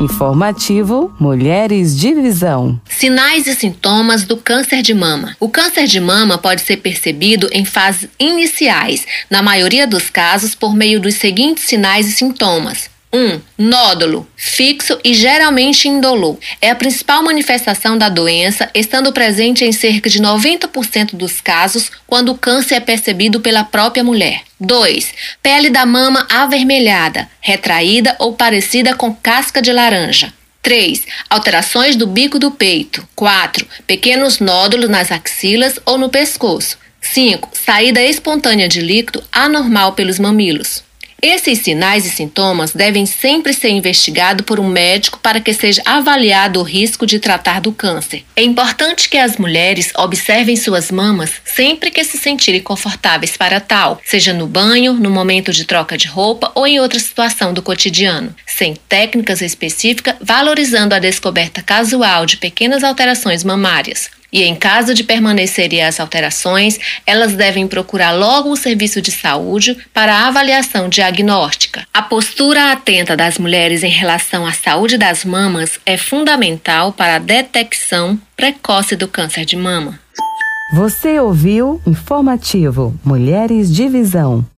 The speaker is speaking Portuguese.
Informativo Mulheres de Visão. Sinais e sintomas do câncer de mama. O câncer de mama pode ser percebido em fases iniciais, na maioria dos casos por meio dos seguintes sinais e sintomas: 1. Um, nódulo, fixo e geralmente indolor. É a principal manifestação da doença, estando presente em cerca de 90% dos casos quando o câncer é percebido pela própria mulher. 2. Pele da mama avermelhada, retraída ou parecida com casca de laranja. 3. Alterações do bico do peito. 4. Pequenos nódulos nas axilas ou no pescoço. 5. Saída espontânea de líquido anormal pelos mamilos. Esses sinais e sintomas devem sempre ser investigados por um médico para que seja avaliado o risco de tratar do câncer. É importante que as mulheres observem suas mamas sempre que se sentirem confortáveis para tal, seja no banho, no momento de troca de roupa ou em outra situação do cotidiano, sem técnicas específicas, valorizando a descoberta casual de pequenas alterações mamárias. E em caso de permanecerem as alterações, elas devem procurar logo o serviço de saúde para avaliação diagnóstica. A postura atenta das mulheres em relação à saúde das mamas é fundamental para a detecção precoce do câncer de mama. Você ouviu Informativo Mulheres de Visão.